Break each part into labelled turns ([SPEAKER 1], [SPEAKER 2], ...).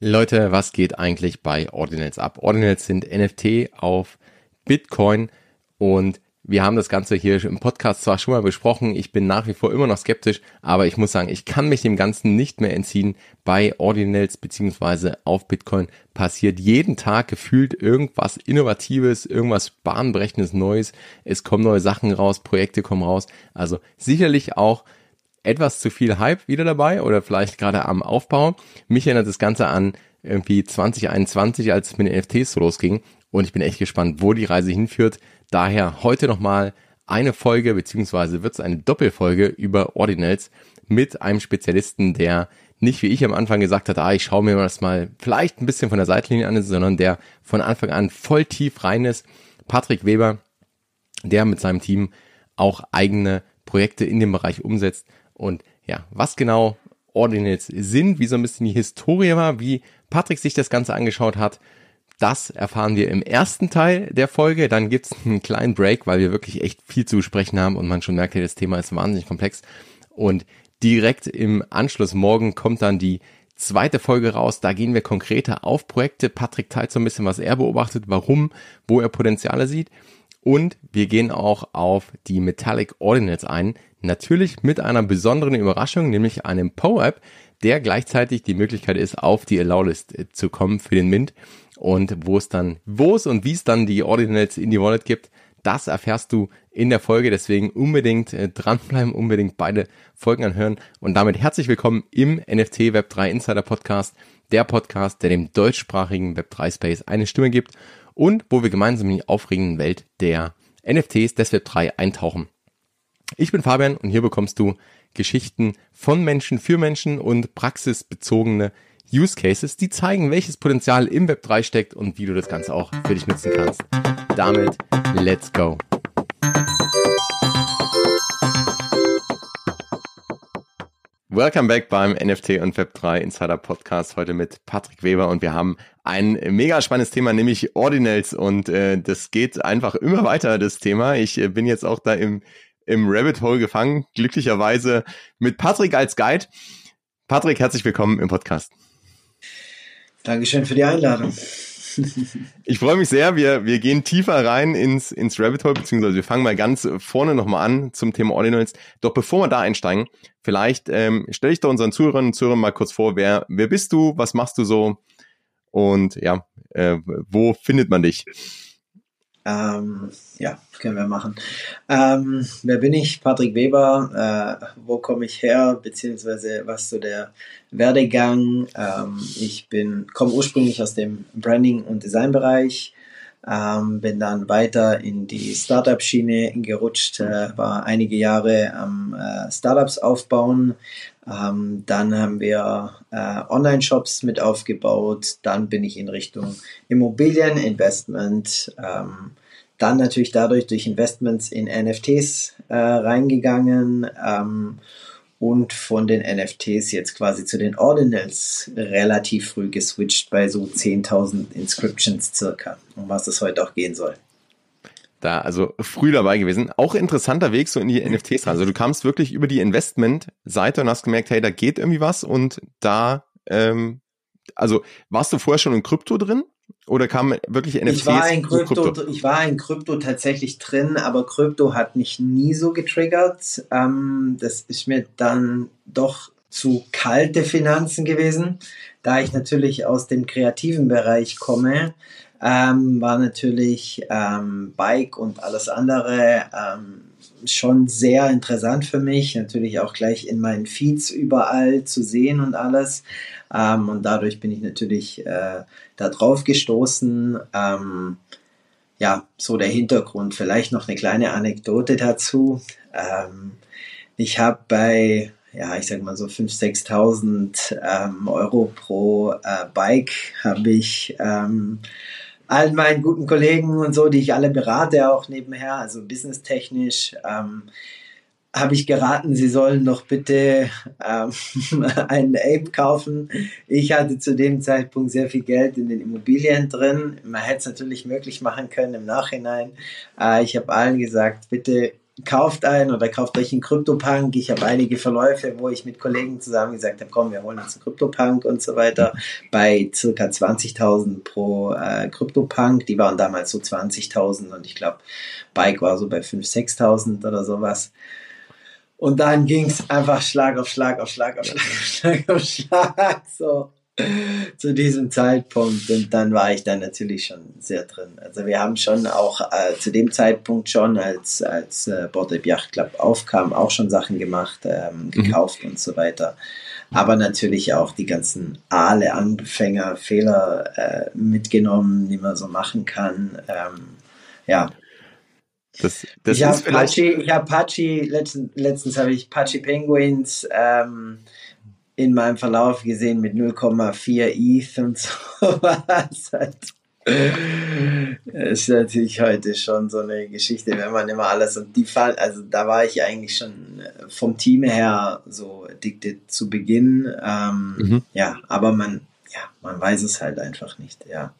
[SPEAKER 1] Leute, was geht eigentlich bei Ordinals ab? Ordinals sind NFT auf Bitcoin und wir haben das Ganze hier im Podcast zwar schon mal besprochen, ich bin nach wie vor immer noch skeptisch, aber ich muss sagen, ich kann mich dem Ganzen nicht mehr entziehen. Bei Ordinals beziehungsweise auf Bitcoin passiert jeden Tag gefühlt irgendwas Innovatives, irgendwas bahnbrechendes Neues. Es kommen neue Sachen raus, Projekte kommen raus. Also sicherlich auch etwas zu viel Hype wieder dabei oder vielleicht gerade am Aufbau. Mich erinnert das Ganze an irgendwie 2021, als es mit den NFTs so losging. Und ich bin echt gespannt, wo die Reise hinführt. Daher heute nochmal eine Folge, beziehungsweise wird es eine Doppelfolge über Ordinals mit einem Spezialisten, der nicht wie ich am Anfang gesagt hat, ah, ich schaue mir das mal vielleicht ein bisschen von der Seitlinie an, sondern der von Anfang an voll tief rein ist. Patrick Weber, der mit seinem Team auch eigene Projekte in dem Bereich umsetzt und ja, was genau Ordinals sind, wie so ein bisschen die Historie war, wie Patrick sich das Ganze angeschaut hat, das erfahren wir im ersten Teil der Folge. Dann gibt's einen kleinen Break, weil wir wirklich echt viel zu besprechen haben und man schon merkt, das Thema ist wahnsinnig komplex. Und direkt im Anschluss morgen kommt dann die zweite Folge raus. Da gehen wir konkreter auf Projekte. Patrick teilt so ein bisschen, was er beobachtet, warum, wo er Potenziale sieht. Und wir gehen auch auf die Metallic Ordinals ein. Natürlich mit einer besonderen Überraschung, nämlich einem PO-App, der gleichzeitig die Möglichkeit ist, auf die Allow-List äh, zu kommen für den Mint. Und wo es dann, wo es und wie es dann die Ordinals in die Wallet gibt, das erfährst du in der Folge. Deswegen unbedingt äh, dranbleiben, unbedingt beide Folgen anhören. Und damit herzlich willkommen im NFT Web 3 Insider Podcast, der Podcast, der dem deutschsprachigen Web 3 Space eine Stimme gibt und wo wir gemeinsam in die aufregende Welt der NFTs des Web 3 eintauchen. Ich bin Fabian und hier bekommst du Geschichten von Menschen für Menschen und praxisbezogene Use Cases, die zeigen, welches Potenzial im Web 3 steckt und wie du das Ganze auch für dich nutzen kannst. Damit, let's go! Welcome back beim NFT und Web3 Insider Podcast heute mit Patrick Weber und wir haben ein mega spannendes Thema, nämlich Ordinals und äh, das geht einfach immer weiter, das Thema. Ich äh, bin jetzt auch da im im Rabbit Hole gefangen, glücklicherweise mit Patrick als Guide. Patrick, herzlich willkommen im Podcast.
[SPEAKER 2] Dankeschön für die Einladung.
[SPEAKER 1] Ich freue mich sehr. Wir, wir gehen tiefer rein ins, ins Rabbit Hole, beziehungsweise wir fangen mal ganz vorne nochmal an zum Thema Ordinals. Doch bevor wir da einsteigen, vielleicht ähm, stelle ich doch unseren Zuhörerinnen und Zuhörern mal kurz vor, wer, wer bist du, was machst du so und ja, äh, wo findet man dich?
[SPEAKER 2] Ähm, ja, können wir machen. Ähm, wer bin ich? Patrick Weber. Äh, wo komme ich her? Beziehungsweise was so der Werdegang? Ähm, ich bin komme ursprünglich aus dem Branding- und Designbereich. Ähm, bin dann weiter in die Startup-Schiene gerutscht, äh, war einige Jahre am äh, Startups aufbauen, ähm, dann haben wir äh, Online-Shops mit aufgebaut. Dann bin ich in Richtung Immobilieninvestment. Ähm, dann natürlich dadurch durch Investments in NFTs äh, reingegangen. Ähm, und von den NFTs jetzt quasi zu den Ordinals relativ früh geswitcht bei so 10.000 Inscriptions circa, um was es heute auch gehen soll
[SPEAKER 1] da also früh dabei gewesen. Auch interessanter Weg so in die NFTs rein. Also du kamst wirklich über die Investment-Seite und hast gemerkt, hey, da geht irgendwie was und da, ähm, also warst du vorher schon in Krypto drin? Oder kam wirklich NFTs?
[SPEAKER 2] Ich war in Krypto, Krypto, ich war in Krypto tatsächlich drin, aber Krypto hat mich nie so getriggert. Ähm, das ist mir dann doch zu kalte Finanzen gewesen, da ich natürlich aus dem kreativen Bereich komme ähm, war natürlich ähm, Bike und alles andere ähm, schon sehr interessant für mich. Natürlich auch gleich in meinen Feeds überall zu sehen und alles. Ähm, und dadurch bin ich natürlich äh, da drauf gestoßen. Ähm, ja, so der Hintergrund. Vielleicht noch eine kleine Anekdote dazu. Ähm, ich habe bei ja, ich sag mal so 5.000, 6.000 ähm, Euro pro äh, Bike habe ich ähm, allen meinen guten Kollegen und so, die ich alle berate, auch nebenher, also businesstechnisch, ähm, habe ich geraten, sie sollen doch bitte ähm, einen Ape kaufen. Ich hatte zu dem Zeitpunkt sehr viel Geld in den Immobilien drin. Man hätte es natürlich möglich machen können im Nachhinein. Äh, ich habe allen gesagt, bitte kauft ein oder kauft euch einen Krypto-Punk. Ich habe einige Verläufe, wo ich mit Kollegen zusammen gesagt habe, komm, wir holen uns einen Krypto-Punk und so weiter. Bei circa 20.000 pro äh, Krypto-Punk. Die waren damals so 20.000 und ich glaube, Bike war so bei 5.000, 6.000 oder sowas. Und dann ging es einfach Schlag auf Schlag auf Schlag auf Schlag auf Schlag auf Schlag. So zu diesem Zeitpunkt und dann war ich dann natürlich schon sehr drin. Also wir haben schon auch äh, zu dem Zeitpunkt schon, als, als äh, Board Yacht Club aufkam, auch schon Sachen gemacht, ähm, mhm. gekauft mhm. und so weiter. Aber natürlich auch die ganzen Aale Anfänger Fehler äh, mitgenommen, die man so machen kann. Ähm, ja.
[SPEAKER 1] Das, das
[SPEAKER 2] ich habe Pachi, ich hab Pachi, letztens, letztens habe ich Pachi Penguins ähm, in meinem Verlauf gesehen mit 0,4 ETH und sowas. Das ist natürlich heute schon so eine Geschichte, wenn man immer alles und die Fall, also da war ich eigentlich schon vom Team her so addicted zu Beginn. Ähm, mhm. Ja, aber man, ja, man weiß es halt einfach nicht, ja.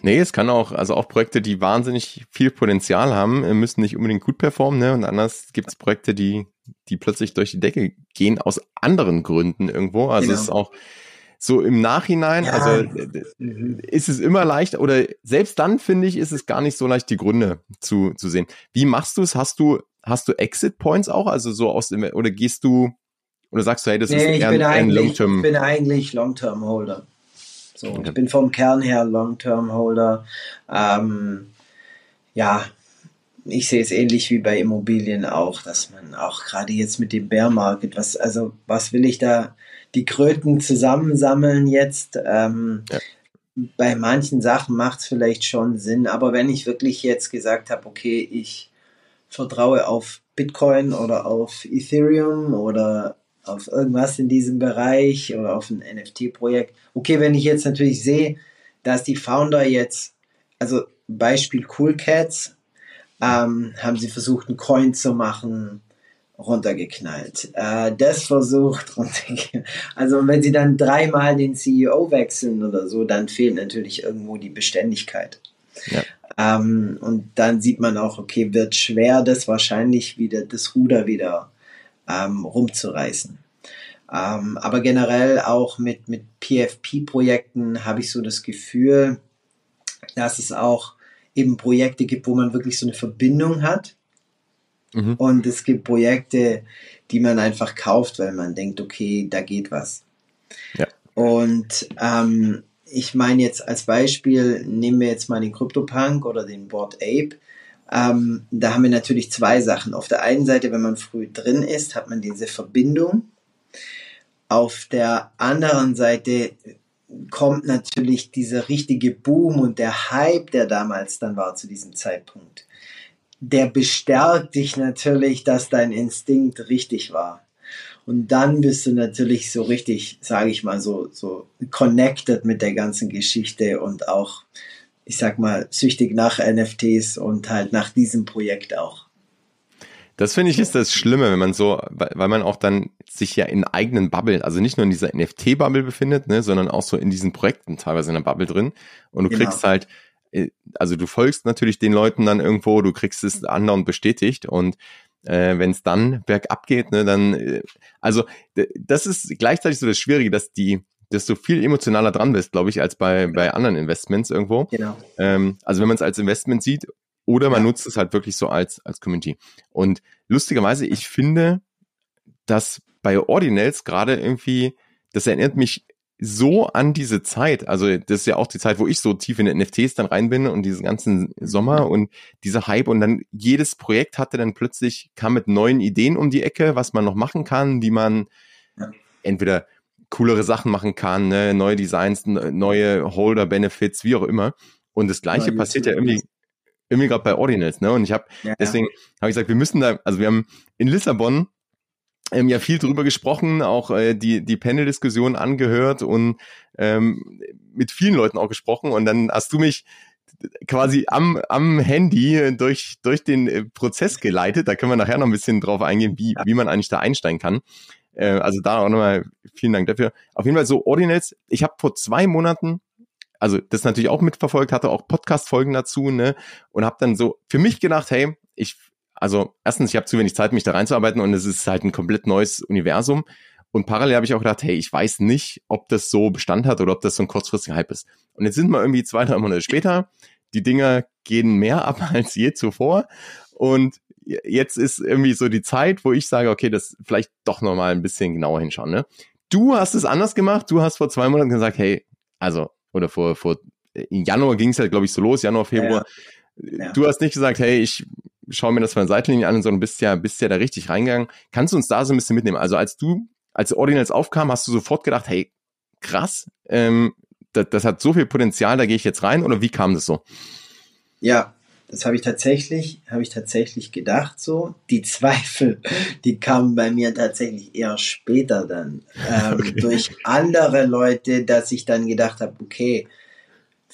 [SPEAKER 1] Nee, es kann auch, also auch Projekte, die wahnsinnig viel Potenzial haben, äh, müssen nicht unbedingt gut performen, ne? Und anders gibt es Projekte, die, die plötzlich durch die Decke gehen aus anderen Gründen irgendwo. Also genau. es ist auch so im Nachhinein, ja. also mhm. ist es immer leicht, oder selbst dann finde ich, ist es gar nicht so leicht, die Gründe zu, zu sehen. Wie machst du es? Hast du, hast du Exit Points auch? Also so aus dem, oder gehst du, oder sagst du, hey, das nee, ist eher
[SPEAKER 2] ein, ein Long-Term? Ich bin eigentlich Long-Term-Holder. So, okay. ich bin vom Kern her Long-Term-Holder. Ähm, ja, ich sehe es ähnlich wie bei Immobilien auch, dass man auch gerade jetzt mit dem Bear Market, was, also, was will ich da, die Kröten zusammensammeln jetzt? Ähm, ja. Bei manchen Sachen macht es vielleicht schon Sinn, aber wenn ich wirklich jetzt gesagt habe, okay, ich vertraue auf Bitcoin oder auf Ethereum oder auf irgendwas in diesem Bereich oder auf ein NFT-Projekt. Okay, wenn ich jetzt natürlich sehe, dass die Founder jetzt, also Beispiel Cool Cats, ähm, haben sie versucht, einen Coin zu machen, runtergeknallt. Äh, das versucht runtergeknallt. Also wenn sie dann dreimal den CEO wechseln oder so, dann fehlt natürlich irgendwo die Beständigkeit. Ja. Ähm, und dann sieht man auch, okay, wird schwer, das wahrscheinlich wieder, das Ruder wieder ähm, rumzureißen. Ähm, aber generell auch mit, mit PFP-Projekten habe ich so das Gefühl, dass es auch eben Projekte gibt, wo man wirklich so eine Verbindung hat. Mhm. Und es gibt Projekte, die man einfach kauft, weil man denkt, okay, da geht was. Ja. Und ähm, ich meine jetzt als Beispiel, nehmen wir jetzt mal den CryptoPunk oder den Board Ape. Ähm, da haben wir natürlich zwei Sachen. Auf der einen Seite, wenn man früh drin ist, hat man diese Verbindung. Auf der anderen Seite kommt natürlich dieser richtige Boom und der Hype, der damals dann war zu diesem Zeitpunkt. Der bestärkt dich natürlich, dass dein Instinkt richtig war. Und dann bist du natürlich so richtig, sage ich mal, so, so connected mit der ganzen Geschichte und auch ich sag mal, süchtig nach NFTs und halt nach diesem Projekt auch.
[SPEAKER 1] Das finde ich ist das Schlimme, wenn man so, weil man auch dann sich ja in eigenen Bubble, also nicht nur in dieser NFT-Bubble befindet, ne, sondern auch so in diesen Projekten teilweise in der Bubble drin. Und du genau. kriegst halt, äh, also du folgst natürlich den Leuten dann irgendwo, du kriegst es anderen bestätigt und äh, wenn es dann bergab geht, ne, dann, äh, also das ist gleichzeitig so das Schwierige, dass die dass du viel emotionaler dran bist, glaube ich, als bei, bei anderen Investments irgendwo. Genau. Ähm, also wenn man es als Investment sieht oder man ja. nutzt es halt wirklich so als, als Community. Und lustigerweise, ich finde, dass bei Ordinals gerade irgendwie, das erinnert mich so an diese Zeit. Also das ist ja auch die Zeit, wo ich so tief in den NFTs dann rein bin und diesen ganzen Sommer und dieser Hype und dann jedes Projekt hatte dann plötzlich, kam mit neuen Ideen um die Ecke, was man noch machen kann, wie man entweder coolere Sachen machen kann, ne? neue Designs, neue Holder-Benefits, wie auch immer. Und das gleiche ja, passiert ja irgendwie, irgendwie gerade bei Ordinals, ne? Und ich habe, ja, deswegen habe ich gesagt, wir müssen da, also wir haben in Lissabon ähm, ja viel drüber gesprochen, auch äh, die, die Panel-Diskussion angehört und ähm, mit vielen Leuten auch gesprochen. Und dann hast du mich quasi am, am Handy durch, durch den äh, Prozess geleitet. Da können wir nachher noch ein bisschen drauf eingehen, wie, wie man eigentlich da einsteigen kann. Äh, also da auch nochmal vielen Dank dafür. Auf jeden Fall so Ordinals. Ich habe vor zwei Monaten, also das natürlich auch mitverfolgt, hatte auch Podcast-Folgen dazu, ne? Und habe dann so für mich gedacht, hey, ich also erstens, ich habe zu wenig Zeit, mich da reinzuarbeiten und es ist halt ein komplett neues Universum. Und parallel habe ich auch gedacht, hey, ich weiß nicht, ob das so Bestand hat oder ob das so ein kurzfristiger Hype ist. Und jetzt sind wir irgendwie zwei, drei Monate später. Die Dinger gehen mehr ab als je zuvor. Und jetzt ist irgendwie so die Zeit, wo ich sage, okay, das vielleicht doch nochmal ein bisschen genauer hinschauen. Ne? Du hast es anders gemacht. Du hast vor zwei Monaten gesagt, hey, also, oder vor, vor im Januar ging es halt, glaube ich, so los, Januar, Februar. Ja, ja. Du hast nicht gesagt, hey, ich schaue mir das von der Seitenlinie an, sondern bist ja, bist ja da richtig reingegangen. Kannst du uns da so ein bisschen mitnehmen? Also als du, als Ordinals aufkam, hast du sofort gedacht, hey, krass, ähm, das, das hat so viel Potenzial, da gehe ich jetzt rein oder wie kam das so?
[SPEAKER 2] Ja, das habe ich tatsächlich, habe ich tatsächlich gedacht so. Die Zweifel, die kamen bei mir tatsächlich eher später dann ähm, okay. durch andere Leute, dass ich dann gedacht habe, okay,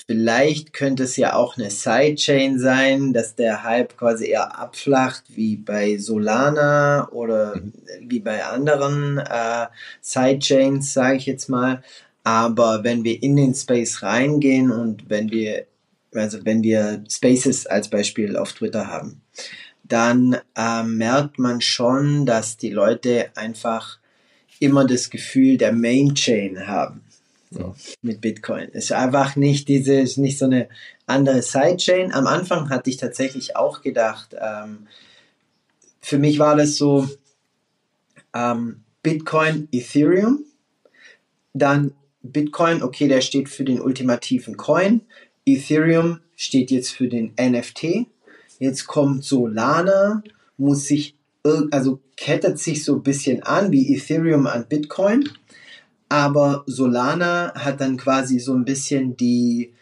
[SPEAKER 2] vielleicht könnte es ja auch eine Sidechain sein, dass der Hype quasi eher abflacht, wie bei Solana oder mhm. wie bei anderen äh, Sidechains, sage ich jetzt mal. Aber wenn wir in den Space reingehen und wenn wir also wenn wir Spaces als Beispiel auf Twitter haben, dann äh, merkt man schon, dass die Leute einfach immer das Gefühl der Main Chain haben. So, mit Bitcoin. Es ist einfach nicht diese, ist nicht so eine andere Sidechain. Am Anfang hatte ich tatsächlich auch gedacht, ähm, für mich war das so ähm, Bitcoin, Ethereum, dann Bitcoin, okay, der steht für den ultimativen Coin. Ethereum steht jetzt für den NFT. Jetzt kommt Solana, muss sich, also kettet sich so ein bisschen an wie Ethereum an Bitcoin. Aber Solana hat dann quasi so ein bisschen die,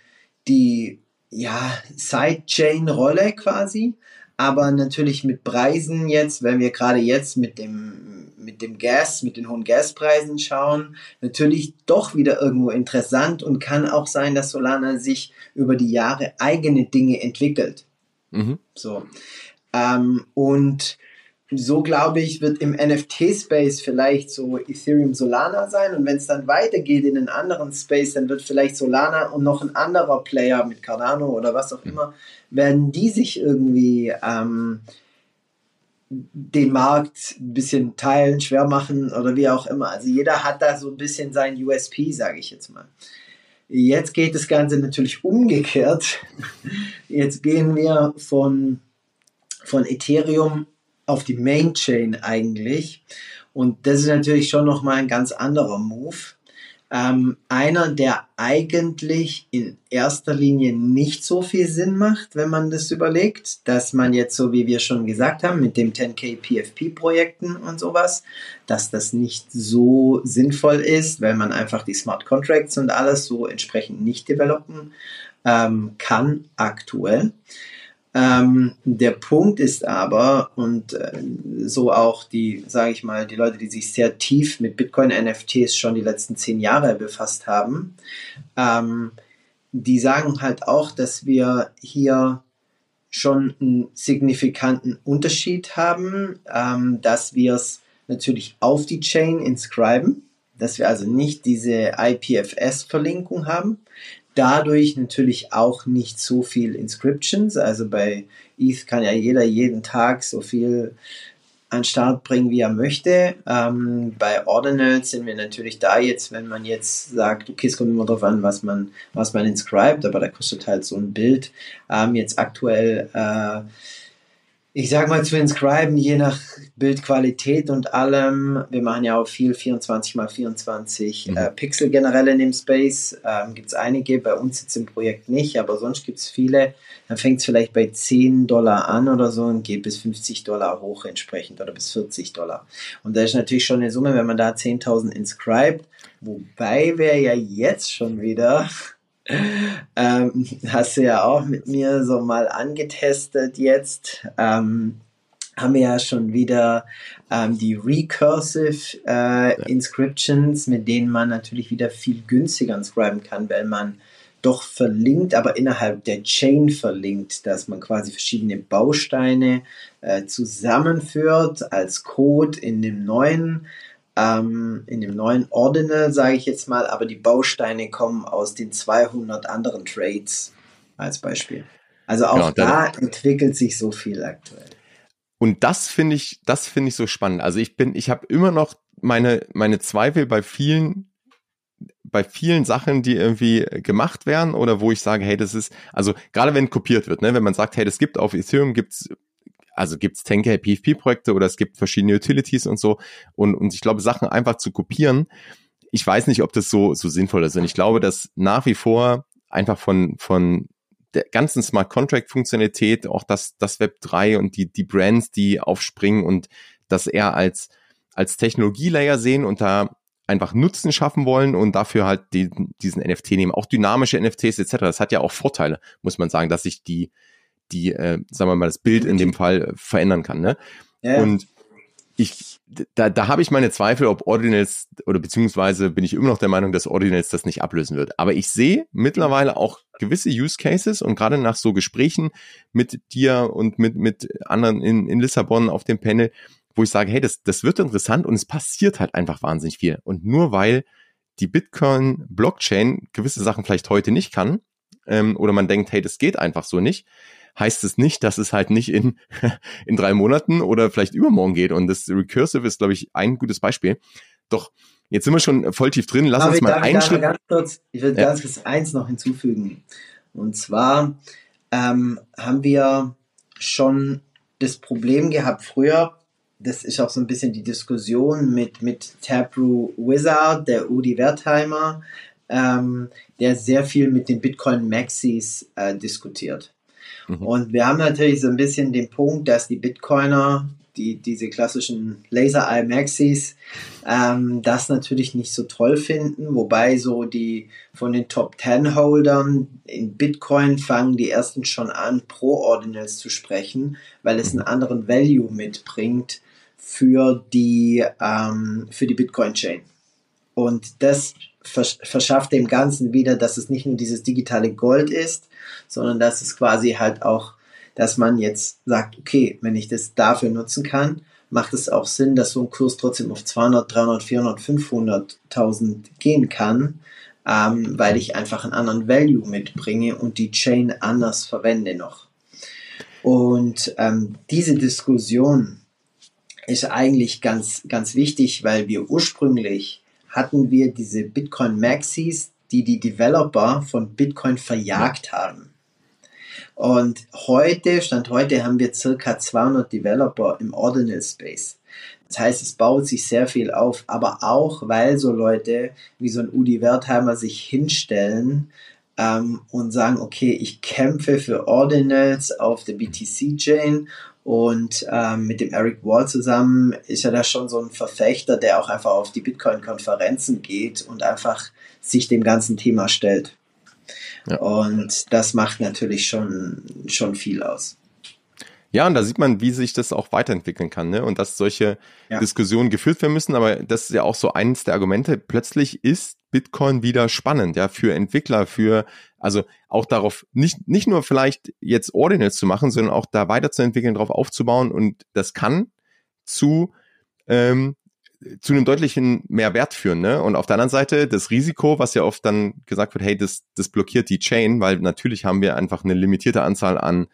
[SPEAKER 2] die, ja, Sidechain-Rolle quasi. Aber natürlich mit Preisen jetzt, wenn wir gerade jetzt mit dem, mit dem Gas, mit den hohen Gaspreisen schauen, natürlich doch wieder irgendwo interessant und kann auch sein, dass Solana sich über die Jahre eigene Dinge entwickelt. Mhm. So. Ähm, und so glaube ich, wird im NFT-Space vielleicht so Ethereum Solana sein. Und wenn es dann weitergeht in einen anderen Space, dann wird vielleicht Solana und noch ein anderer Player mit Cardano oder was auch immer, werden die sich irgendwie ähm, den Markt ein bisschen teilen, schwer machen oder wie auch immer. Also jeder hat da so ein bisschen sein USP, sage ich jetzt mal. Jetzt geht das Ganze natürlich umgekehrt. Jetzt gehen wir von, von Ethereum auf die Main Chain eigentlich. Und das ist natürlich schon nochmal ein ganz anderer Move. Ähm, einer, der eigentlich in erster Linie nicht so viel Sinn macht, wenn man das überlegt, dass man jetzt, so wie wir schon gesagt haben, mit dem 10k PFP-Projekten und sowas, dass das nicht so sinnvoll ist, weil man einfach die Smart Contracts und alles so entsprechend nicht developen ähm, kann aktuell. Ähm, der Punkt ist aber, und äh, so auch die, sage ich mal, die Leute, die sich sehr tief mit Bitcoin-NFTs schon die letzten zehn Jahre befasst haben, ähm, die sagen halt auch, dass wir hier schon einen signifikanten Unterschied haben, ähm, dass wir es natürlich auf die Chain inscriben, dass wir also nicht diese IPFS-Verlinkung haben, dadurch natürlich auch nicht so viel Inscriptions. Also bei ETH kann ja jeder jeden Tag so viel an Start bringen, wie er möchte. Ähm, bei Ordinals sind wir natürlich da jetzt, wenn man jetzt sagt, okay, es kommt immer darauf an, was man, was man inscribt, aber da kostet halt so ein Bild ähm, jetzt aktuell äh, ich sag mal zu inscriben, je nach Bildqualität und allem. Wir machen ja auch viel 24 x 24 mhm. äh, Pixel generell in dem Space. Ähm, gibt es einige, bei uns jetzt im Projekt nicht, aber sonst gibt es viele. Dann fängt es vielleicht bei 10 Dollar an oder so und geht bis 50 Dollar hoch entsprechend oder bis 40 Dollar. Und da ist natürlich schon eine Summe, wenn man da 10.000 inscribt, wobei wir ja jetzt schon wieder ähm, hast du ja auch mit mir so mal angetestet jetzt. Ähm, haben wir ja schon wieder ähm, die Recursive äh, Inscriptions, mit denen man natürlich wieder viel günstiger inscriben kann, weil man doch verlinkt, aber innerhalb der Chain verlinkt, dass man quasi verschiedene Bausteine äh, zusammenführt als Code in dem neuen ähm, in dem neuen Ordinal, sage ich jetzt mal, aber die Bausteine kommen aus den 200 anderen Trades als Beispiel. Also auch genau, da entwickelt sich so viel aktuell.
[SPEAKER 1] und das finde ich, das finde ich so spannend. Also ich bin, ich habe immer noch meine, meine Zweifel bei vielen, bei vielen Sachen, die irgendwie gemacht werden oder wo ich sage, hey, das ist, also gerade wenn kopiert wird, ne, wenn man sagt, hey, das gibt auf Ethereum gibt's also gibt's 10k PFP-Projekte oder es gibt verschiedene Utilities und so und, und ich glaube, Sachen einfach zu kopieren, ich weiß nicht, ob das so, so sinnvoll ist. Und ich glaube, dass nach wie vor einfach von, von der ganzen Smart Contract Funktionalität, auch das, das Web 3 und die, die Brands, die aufspringen und das eher als, als Technologielayer sehen und da einfach Nutzen schaffen wollen und dafür halt die, diesen NFT nehmen. Auch dynamische NFTs etc. Das hat ja auch Vorteile, muss man sagen, dass sich die, die, äh, sagen wir mal, das Bild in dem Fall verändern kann. Ne? Ja. Und ich, da, da habe ich meine Zweifel, ob Ordinals oder beziehungsweise bin ich immer noch der Meinung, dass Ordinals das nicht ablösen wird. Aber ich sehe mittlerweile auch gewisse Use Cases und gerade nach so Gesprächen mit dir und mit, mit anderen in, in Lissabon auf dem Panel, wo ich sage, hey, das, das wird interessant und es passiert halt einfach wahnsinnig viel. Und nur weil die Bitcoin-Blockchain gewisse Sachen vielleicht heute nicht kann, ähm, oder man denkt, hey, das geht einfach so nicht, heißt es nicht, dass es halt nicht in, in drei Monaten oder vielleicht übermorgen geht. Und das Recursive ist, glaube ich, ein gutes Beispiel. Doch jetzt sind wir schon voll tief drin. Lass uns mal einen Schritt.
[SPEAKER 2] Ganz kurz, ich würde ja. ganz kurz eins noch hinzufügen. Und zwar ähm, haben wir schon das Problem gehabt früher, das ist auch so ein bisschen die Diskussion mit, mit Taproot Wizard, der Udi Wertheimer, ähm, der sehr viel mit den Bitcoin Maxis äh, diskutiert. Mhm. Und wir haben natürlich so ein bisschen den Punkt, dass die Bitcoiner, die, diese klassischen Laser Eye Maxis, ähm, das natürlich nicht so toll finden, wobei so die von den Top 10 Holdern in Bitcoin fangen die ersten schon an, pro Ordinals zu sprechen, weil es einen anderen Value mitbringt für die, ähm, für die Bitcoin Chain. Und das verschafft dem Ganzen wieder, dass es nicht nur dieses digitale Gold ist, sondern dass es quasi halt auch, dass man jetzt sagt, okay, wenn ich das dafür nutzen kann, macht es auch Sinn, dass so ein Kurs trotzdem auf 200, 300, 400, 500.000 gehen kann, ähm, weil ich einfach einen anderen Value mitbringe und die Chain anders verwende noch. Und ähm, diese Diskussion ist eigentlich ganz, ganz wichtig, weil wir ursprünglich hatten wir diese Bitcoin Maxis, die die Developer von Bitcoin verjagt haben. Und heute, Stand heute, haben wir circa 200 Developer im Ordinal Space. Das heißt, es baut sich sehr viel auf, aber auch, weil so Leute wie so ein Udi Wertheimer sich hinstellen ähm, und sagen, okay, ich kämpfe für Ordinals auf der BTC-Chain und ähm, mit dem Eric Wall zusammen ist er da schon so ein Verfechter, der auch einfach auf die Bitcoin-Konferenzen geht und einfach sich dem ganzen Thema stellt. Ja. Und das macht natürlich schon, schon viel aus.
[SPEAKER 1] Ja, und da sieht man, wie sich das auch weiterentwickeln kann, ne? Und dass solche ja. Diskussionen geführt werden müssen. Aber das ist ja auch so eines der Argumente. Plötzlich ist Bitcoin wieder spannend, ja, für Entwickler, für, also auch darauf, nicht, nicht nur vielleicht jetzt Ordinals zu machen, sondern auch da weiterzuentwickeln, darauf aufzubauen. Und das kann zu, ähm, zu einem deutlichen Mehrwert führen, ne? Und auf der anderen Seite das Risiko, was ja oft dann gesagt wird, hey, das, das blockiert die Chain, weil natürlich haben wir einfach eine limitierte Anzahl an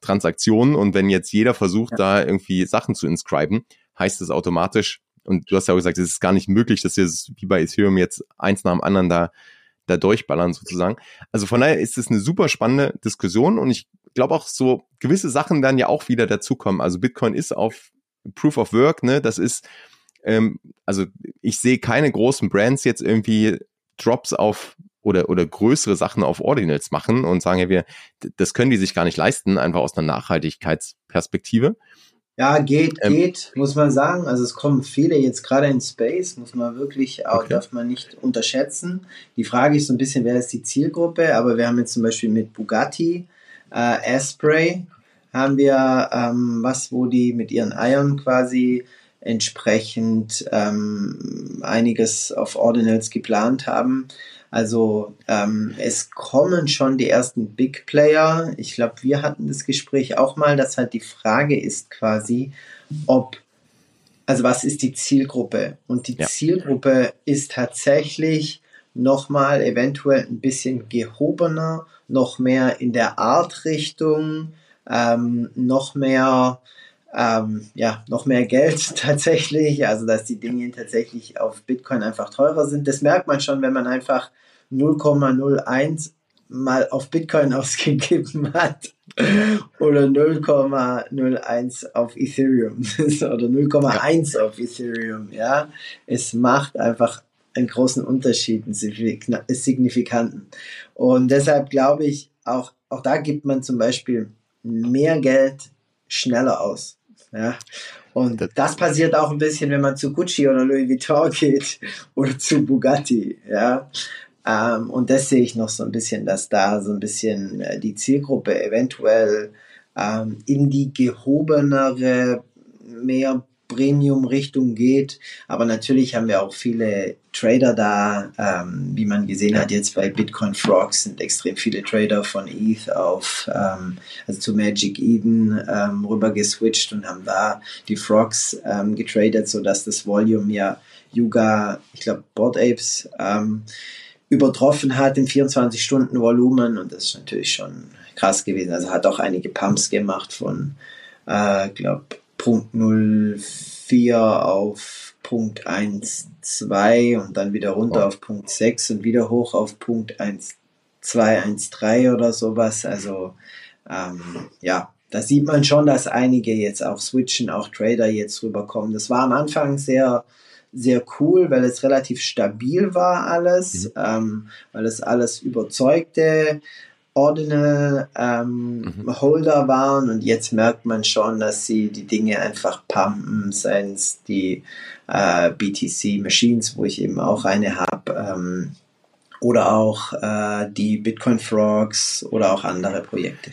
[SPEAKER 1] Transaktionen und wenn jetzt jeder versucht, ja. da irgendwie Sachen zu inscriben, heißt es automatisch, und du hast ja auch gesagt, es ist gar nicht möglich, dass wir wie bei Ethereum jetzt eins nach dem anderen da, da durchballern sozusagen. Also von daher ist es eine super spannende Diskussion und ich glaube auch so gewisse Sachen werden ja auch wieder dazukommen. Also Bitcoin ist auf Proof of Work, ne, das ist, ähm, also ich sehe keine großen Brands jetzt irgendwie Drops auf oder, oder größere Sachen auf Ordinals machen und sagen, ja, wir, das können die sich gar nicht leisten, einfach aus einer Nachhaltigkeitsperspektive.
[SPEAKER 2] Ja, geht, ähm, geht, muss man sagen. Also es kommen viele jetzt gerade in Space, muss man wirklich, auch okay. darf man nicht unterschätzen. Die Frage ist so ein bisschen, wer ist die Zielgruppe? Aber wir haben jetzt zum Beispiel mit Bugatti, äh, Asprey, haben wir ähm, was, wo die mit ihren Eiern quasi entsprechend ähm, einiges auf Ordinals geplant haben. Also ähm, es kommen schon die ersten Big Player. Ich glaube, wir hatten das Gespräch auch mal, dass halt die Frage ist quasi, ob, also was ist die Zielgruppe? Und die ja. Zielgruppe ist tatsächlich nochmal eventuell ein bisschen gehobener, noch mehr in der Art Richtung, ähm, noch mehr ähm, ja, noch mehr Geld tatsächlich, also dass die Dinge tatsächlich auf Bitcoin einfach teurer sind. Das merkt man schon, wenn man einfach 0,01 mal auf Bitcoin ausgegeben hat oder 0,01 auf Ethereum oder 0,1 auf Ethereum, ja. Es macht einfach einen großen Unterschied, einen signifikanten. Und deshalb glaube ich, auch, auch da gibt man zum Beispiel mehr Geld schneller aus. Ja. Und das passiert auch ein bisschen, wenn man zu Gucci oder Louis Vuitton geht oder zu Bugatti. Ja. Ähm, und das sehe ich noch so ein bisschen, dass da so ein bisschen äh, die Zielgruppe eventuell ähm, in die gehobenere, mehr Premium-Richtung geht. Aber natürlich haben wir auch viele Trader da. Ähm, wie man gesehen hat, jetzt bei Bitcoin Frogs sind extrem viele Trader von ETH auf, ähm, also zu Magic Eden ähm, rüber geswitcht und haben da die Frogs ähm, getradet, sodass das Volume ja Yuga, ich glaube, Board Apes, ähm, übertroffen hat im 24-Stunden-Volumen und das ist natürlich schon krass gewesen. Also hat auch einige Pumps gemacht von, äh, glaube Punkt 04 auf Punkt 1,2 und dann wieder runter oh. auf Punkt 6 und wieder hoch auf Punkt 1,213 oder sowas. Also ähm, ja, da sieht man schon, dass einige jetzt auch switchen, auch Trader jetzt rüberkommen. Das war am Anfang sehr sehr cool, weil es relativ stabil war alles, mhm. ähm, weil es alles überzeugte Ordinal ähm, mhm. Holder waren und jetzt merkt man schon, dass sie die Dinge einfach pumpen, seien es die äh, BTC Machines, wo ich eben auch eine habe, ähm, oder auch äh, die Bitcoin Frogs oder auch andere Projekte.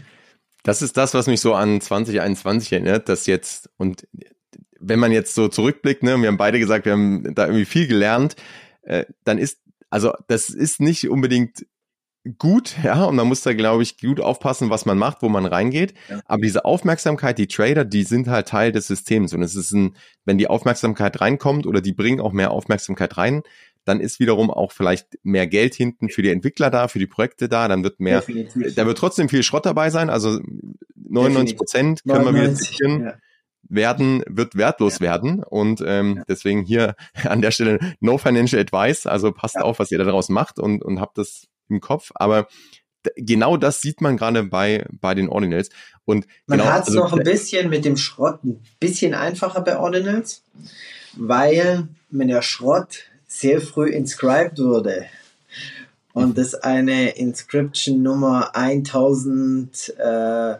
[SPEAKER 1] Das ist das, was mich so an 2021 erinnert, dass jetzt, und wenn man jetzt so zurückblickt, ne, wir haben beide gesagt, wir haben da irgendwie viel gelernt, äh, dann ist, also das ist nicht unbedingt gut, ja, und man muss da, glaube ich, gut aufpassen, was man macht, wo man reingeht. Ja. Aber diese Aufmerksamkeit, die Trader, die sind halt Teil des Systems. Und es ist ein, wenn die Aufmerksamkeit reinkommt oder die bringen auch mehr Aufmerksamkeit rein, dann ist wiederum auch vielleicht mehr Geld hinten für die Entwickler da, für die Projekte da, dann wird mehr, Definitiv. da wird trotzdem viel Schrott dabei sein, also 99 Prozent können 99, wir wieder. Ja werden, wird wertlos ja. werden. Und ähm, ja. deswegen hier an der Stelle no financial advice. Also passt ja. auf, was ihr da draus macht und, und habt das im Kopf. Aber genau das sieht man gerade bei, bei den Ordinals. Und
[SPEAKER 2] man
[SPEAKER 1] genau,
[SPEAKER 2] hat es also, noch ein bisschen mit dem Schrott ein bisschen einfacher bei Ordinals, weil wenn der Schrott sehr früh inscribed wurde und das eine Inscription Nummer 1000 äh,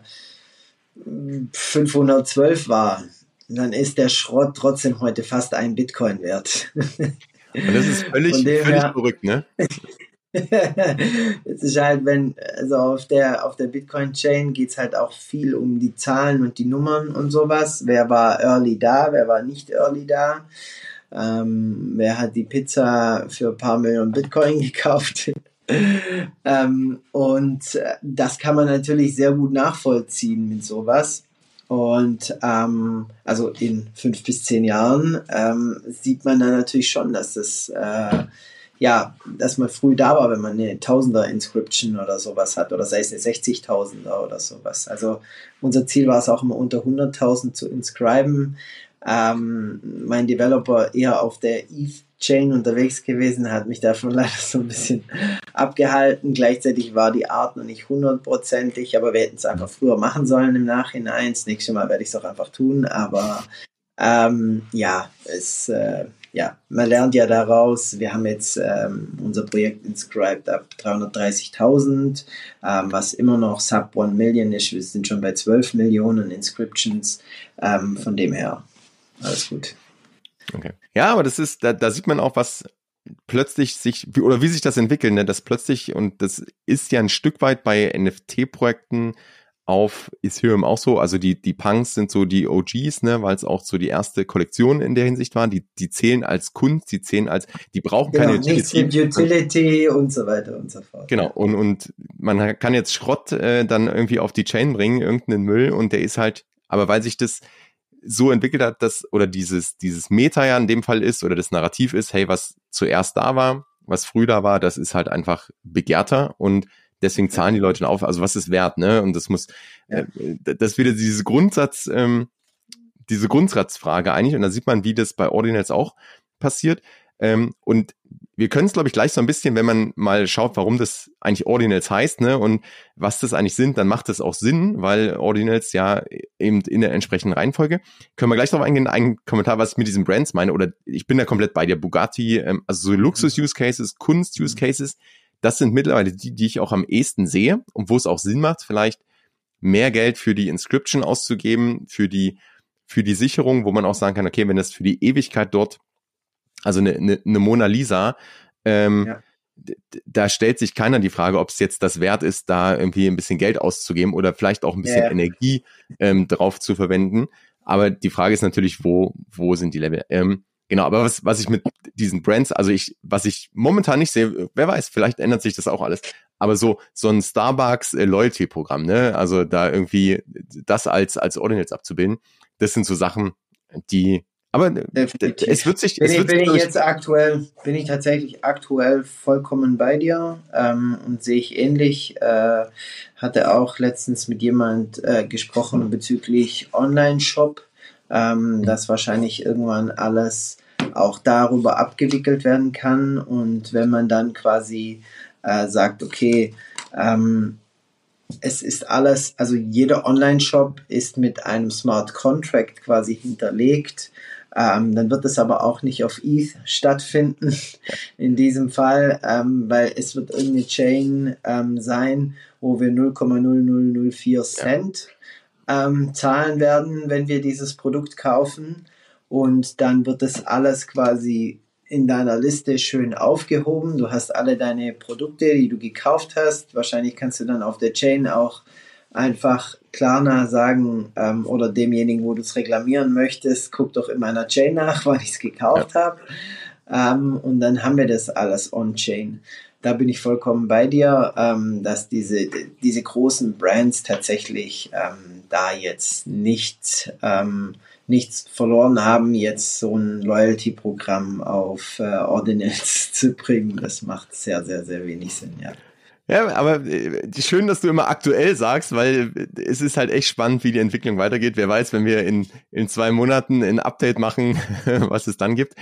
[SPEAKER 2] 512 war, dann ist der Schrott trotzdem heute fast ein Bitcoin wert.
[SPEAKER 1] Und das ist völlig, völlig her, verrückt, ne?
[SPEAKER 2] es ist halt, wenn, also auf der, auf der Bitcoin-Chain geht es halt auch viel um die Zahlen und die Nummern und sowas. Wer war early da, wer war nicht early da? Ähm, wer hat die Pizza für ein paar Millionen Bitcoin gekauft? ähm, und äh, das kann man natürlich sehr gut nachvollziehen mit sowas. Und ähm, also in fünf bis zehn Jahren ähm, sieht man dann natürlich schon, dass das äh, ja, dass man früh da war, wenn man eine Tausender Inscription oder sowas hat oder sei es eine 60.000er oder sowas. Also unser Ziel war es auch immer unter 100.000 zu inscriben. Ähm, mein Developer eher auf der ETH Chain unterwegs gewesen, hat mich davon leider so ein bisschen abgehalten. Gleichzeitig war die Art noch nicht hundertprozentig, aber wir hätten es einfach früher machen sollen im Nachhinein. Das nächste Mal werde ich es auch einfach tun, aber ähm, ja, es, äh, ja, man lernt ja daraus. Wir haben jetzt ähm, unser Projekt inscribed ab 330.000, ähm, was immer noch sub 1 Million ist. Wir sind schon bei 12 Millionen Inscriptions. Ähm, von dem her, alles gut.
[SPEAKER 1] Okay. Ja, aber das ist, da, da sieht man auch, was plötzlich sich, oder wie sich das entwickelt, ne? das plötzlich, und das ist ja ein Stück weit bei NFT-Projekten auf Ethereum auch so, also die, die Punks sind so die OGs, ne, weil es auch so die erste Kollektion in der Hinsicht war, die, die zählen als Kunst, die zählen als, die brauchen genau, keine
[SPEAKER 2] Utility. Nichts mit Utility und so weiter und so fort.
[SPEAKER 1] Genau, und, und man kann jetzt Schrott äh, dann irgendwie auf die Chain bringen, irgendeinen Müll, und der ist halt, aber weil sich das, so entwickelt hat, dass, oder dieses, dieses Meta ja in dem Fall ist, oder das Narrativ ist, hey, was zuerst da war, was früh da war, das ist halt einfach begehrter und deswegen zahlen die Leute auf, also was ist wert, ne? Und das muss, ja. äh, das ist wieder dieses Grundsatz, ähm, diese Grundsatzfrage eigentlich und da sieht man, wie das bei Ordinals auch passiert. Ähm, und wir können es, glaube ich, gleich so ein bisschen, wenn man mal schaut, warum das eigentlich Ordinals heißt, ne, und was das eigentlich sind, dann macht das auch Sinn, weil Ordinals ja eben in der entsprechenden Reihenfolge. Können wir gleich darauf eingehen, ein Kommentar, was ich mit diesen Brands meine, oder ich bin da komplett bei dir, Bugatti, ähm, also so Luxus-Use-Cases, Kunst-Use-Cases, das sind mittlerweile die, die ich auch am ehesten sehe und wo es auch Sinn macht, vielleicht mehr Geld für die Inscription auszugeben, für die, für die Sicherung, wo man auch sagen kann, okay, wenn das für die Ewigkeit dort also eine, eine, eine Mona Lisa, ähm, ja. da stellt sich keiner die Frage, ob es jetzt das wert ist, da irgendwie ein bisschen Geld auszugeben oder vielleicht auch ein bisschen ja. Energie ähm, drauf zu verwenden. Aber die Frage ist natürlich, wo, wo sind die Level? Ähm, genau, aber was, was ich mit diesen Brands, also ich, was ich momentan nicht sehe, wer weiß, vielleicht ändert sich das auch alles. Aber so, so ein Starbucks äh, ne? Also da irgendwie das als, als Ordinals abzubilden, das sind so Sachen, die, aber Definitiv. es wird sich.
[SPEAKER 2] Bin,
[SPEAKER 1] es
[SPEAKER 2] ich, bin ich jetzt aktuell, bin ich tatsächlich aktuell vollkommen bei dir ähm, und sehe ich ähnlich. Äh, hatte auch letztens mit jemand äh, gesprochen bezüglich Online-Shop, ähm, mhm. dass wahrscheinlich irgendwann alles auch darüber abgewickelt werden kann. Und wenn man dann quasi äh, sagt, okay, ähm, es ist alles, also jeder Online-Shop ist mit einem Smart Contract quasi hinterlegt. Ähm, dann wird es aber auch nicht auf ETH stattfinden in diesem Fall, ähm, weil es wird irgendeine Chain ähm, sein, wo wir 0,0004 Cent ähm, zahlen werden, wenn wir dieses Produkt kaufen. Und dann wird das alles quasi in deiner Liste schön aufgehoben. Du hast alle deine Produkte, die du gekauft hast. Wahrscheinlich kannst du dann auf der Chain auch einfach Klarna sagen ähm, oder demjenigen, wo du es reklamieren möchtest, guck doch in meiner Chain nach, wann ich es gekauft ja. habe. Ähm, und dann haben wir das alles on-chain. Da bin ich vollkommen bei dir, ähm, dass diese, diese großen Brands tatsächlich ähm, da jetzt nicht, ähm, nichts verloren haben, jetzt so ein Loyalty-Programm auf äh, Ordinals zu bringen. Das macht sehr, sehr, sehr wenig Sinn, ja.
[SPEAKER 1] Ja, aber äh, schön, dass du immer aktuell sagst, weil es ist halt echt spannend, wie die Entwicklung weitergeht. Wer weiß, wenn wir in, in zwei Monaten ein Update machen, was es dann gibt.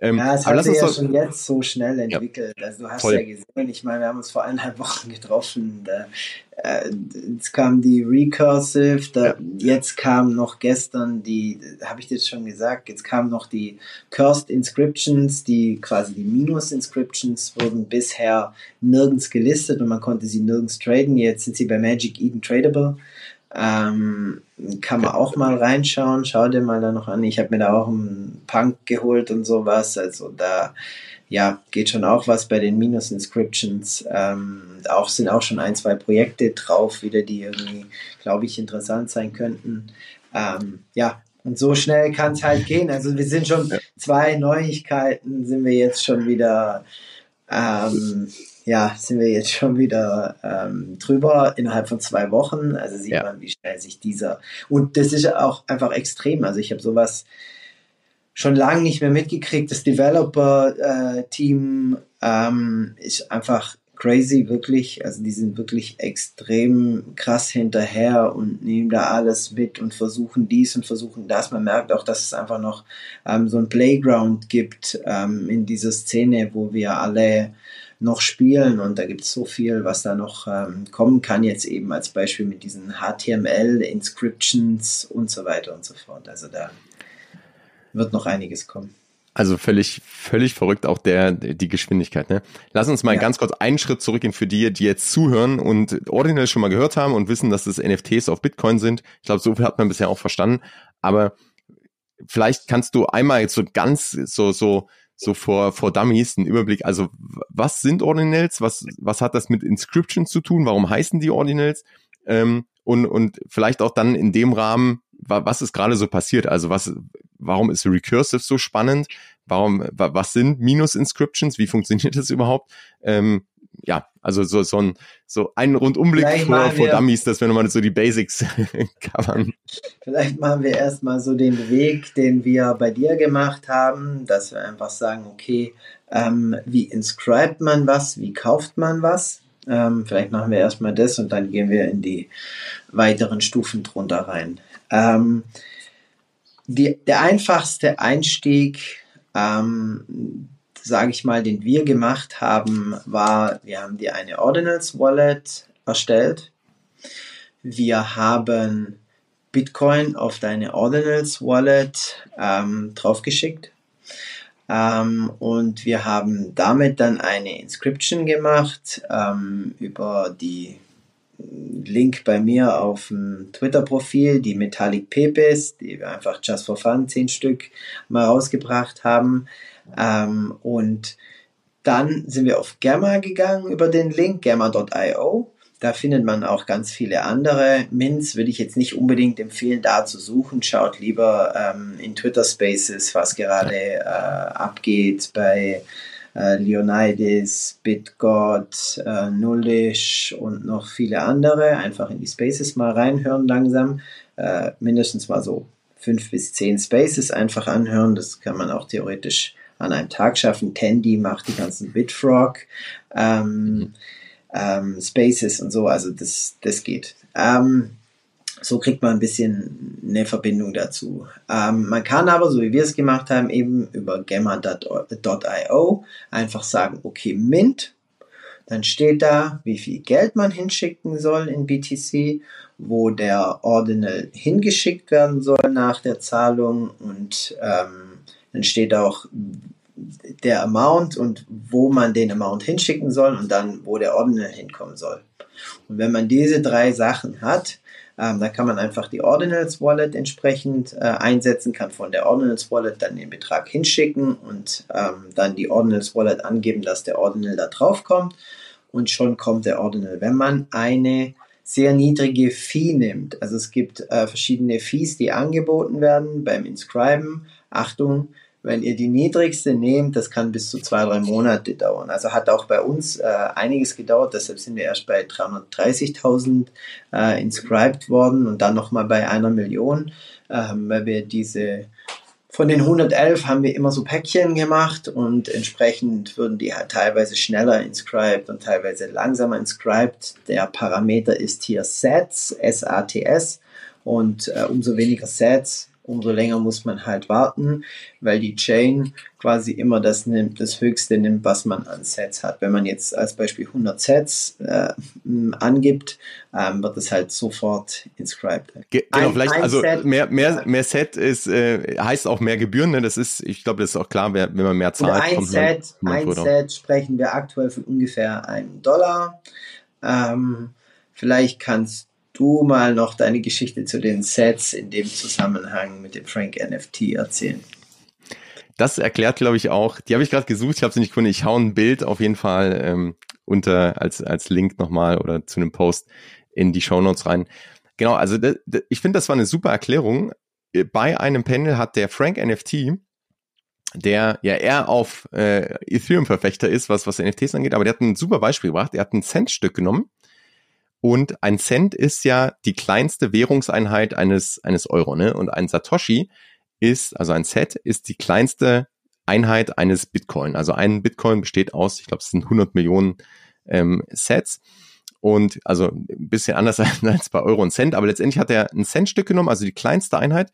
[SPEAKER 2] Ähm, ja, es hat sich ja schon jetzt so schnell entwickelt. Ja, also du hast voll. ja gesehen, ich meine, wir haben uns vor eineinhalb Wochen getroffen. Da, äh, jetzt kam die Recursive, da, ja. jetzt kam noch gestern die, habe ich das schon gesagt, jetzt kamen noch die Cursed Inscriptions, die quasi die Minus-Inscriptions wurden bisher nirgends gelistet und man konnte sie nirgends traden. Jetzt sind sie bei Magic Eden tradable. Ähm, kann man auch mal reinschauen. Schau dir mal da noch an. Ich habe mir da auch einen Punk geholt und sowas. Also da ja, geht schon auch was bei den Minus Inscriptions. Ähm, auch sind auch schon ein, zwei Projekte drauf, wieder die irgendwie, glaube ich, interessant sein könnten. Ähm, ja, und so schnell kann es halt gehen. Also wir sind schon zwei Neuigkeiten, sind wir jetzt schon wieder ähm, ja, sind wir jetzt schon wieder ähm, drüber innerhalb von zwei Wochen. Also sieht ja. man, wie schnell sich dieser. Und das ist auch einfach extrem. Also ich habe sowas schon lange nicht mehr mitgekriegt. Das Developer-Team äh, ähm, ist einfach crazy, wirklich. Also die sind wirklich extrem krass hinterher und nehmen da alles mit und versuchen dies und versuchen das. Man merkt auch, dass es einfach noch ähm, so ein Playground gibt ähm, in dieser Szene, wo wir alle noch spielen und da gibt es so viel, was da noch ähm, kommen kann, jetzt eben als Beispiel mit diesen HTML, Inscriptions und so weiter und so fort. Also da wird noch einiges kommen.
[SPEAKER 1] Also völlig, völlig verrückt auch der, die Geschwindigkeit, ne? Lass uns mal ja. ganz kurz einen Schritt zurückgehen für die, die jetzt zuhören und Ordinal schon mal gehört haben und wissen, dass das NFTs auf Bitcoin sind. Ich glaube, so viel hat man bisher auch verstanden. Aber vielleicht kannst du einmal jetzt so ganz, so, so, so vor, vor Dummies einen Überblick. Also was sind Ordinals? Was, was hat das mit Inscriptions zu tun? Warum heißen die Ordinals? Ähm, und, und vielleicht auch dann in dem Rahmen, was ist gerade so passiert? Also was, warum ist Recursive so spannend? Warum, was sind Minus-Inscriptions? Wie funktioniert das überhaupt? Ähm, ja, also so, so ein, so ein Rundumblick vor, vor Dummies, dass wir nochmal so die Basics covern.
[SPEAKER 2] Vielleicht machen wir erstmal so den Weg, den wir bei dir gemacht haben, dass wir einfach sagen, okay, ähm, wie inscribt man was, wie kauft man was? Ähm, vielleicht machen wir erstmal das und dann gehen wir in die weiteren Stufen drunter rein. Ähm, die, der einfachste Einstieg, ähm, sage ich mal, den wir gemacht haben, war, wir haben dir eine Ordinals Wallet erstellt. Wir haben Bitcoin auf deine Ordinals Wallet ähm, draufgeschickt. Ähm, und wir haben damit dann eine Inscription gemacht ähm, über die Link bei mir auf dem Twitter-Profil, die Metallic Pepes, die wir einfach just for fun, zehn Stück mal rausgebracht haben. Ähm, und dann sind wir auf Gamma gegangen über den Link, gamma.io. Da findet man auch ganz viele andere Mints. Würde ich jetzt nicht unbedingt empfehlen, da zu suchen. Schaut lieber ähm, in Twitter Spaces, was gerade äh, abgeht bei äh, Leonidas, BitGod, äh, Nullish und noch viele andere. Einfach in die Spaces mal reinhören langsam. Äh, mindestens mal so fünf bis zehn Spaces einfach anhören. Das kann man auch theoretisch an einem Tag schaffen. Tandy macht die ganzen Bitfrog. Ähm, mhm ähm, Spaces und so, also das, das geht. Ähm, so kriegt man ein bisschen eine Verbindung dazu. Ähm, man kann aber, so wie wir es gemacht haben, eben über gamma.io einfach sagen, okay, Mint. Dann steht da, wie viel Geld man hinschicken soll in BTC, wo der Ordinal hingeschickt werden soll nach der Zahlung und ähm, dann steht auch, der Amount und wo man den Amount hinschicken soll und dann, wo der Ordinal hinkommen soll. Und wenn man diese drei Sachen hat, ähm, dann kann man einfach die Ordinals Wallet entsprechend äh, einsetzen, kann von der Ordinals Wallet dann den Betrag hinschicken und ähm, dann die Ordinals Wallet angeben, dass der Ordinal da drauf kommt und schon kommt der Ordinal. Wenn man eine sehr niedrige Fee nimmt, also es gibt äh, verschiedene Fees, die angeboten werden beim Inscriben, Achtung, wenn ihr die niedrigste nehmt, das kann bis zu zwei, drei Monate dauern. Also hat auch bei uns äh, einiges gedauert, deshalb sind wir erst bei 330.000 äh, inscribed worden und dann nochmal bei einer Million, ähm, weil wir diese von den 111 haben wir immer so Päckchen gemacht und entsprechend würden die halt teilweise schneller inscribed und teilweise langsamer inscribed. Der Parameter ist hier Sats, S-A-T-S und äh, umso weniger Sats, umso länger muss man halt warten, weil die Chain quasi immer das nimmt, das Höchste nimmt, was man an Sets hat. Wenn man jetzt als Beispiel 100 Sets äh, angibt, ähm, wird es halt sofort inscribed.
[SPEAKER 1] Ge genau, ein, vielleicht, ein also Set, mehr, mehr, mehr Set ist, äh, heißt auch mehr Gebühren, ne? Das ist, ich glaube, das ist auch klar, wenn man mehr zahlt.
[SPEAKER 2] ein Set, man, ein Set sprechen wir aktuell von ungefähr einem Dollar. Ähm, vielleicht kannst du mal noch deine Geschichte zu den Sets in dem Zusammenhang mit dem Frank NFT erzählen?
[SPEAKER 1] Das erklärt, glaube ich, auch, die habe ich gerade gesucht, ich habe sie nicht gefunden, ich hau ein Bild auf jeden Fall ähm, unter als, als Link nochmal oder zu einem Post in die Show Notes rein. Genau, also ich finde, das war eine super Erklärung. Bei einem Panel hat der Frank NFT, der ja eher auf äh, Ethereum-Verfechter ist, was, was NFTs angeht, aber der hat ein super Beispiel gebracht. Er hat ein Centstück genommen und ein Cent ist ja die kleinste Währungseinheit eines, eines Euro, ne? Und ein Satoshi ist, also ein Set ist die kleinste Einheit eines Bitcoin. Also ein Bitcoin besteht aus, ich glaube, es sind 100 Millionen ähm, Sets. Und also ein bisschen anders als bei Euro und Cent, aber letztendlich hat er ein Centstück genommen, also die kleinste Einheit,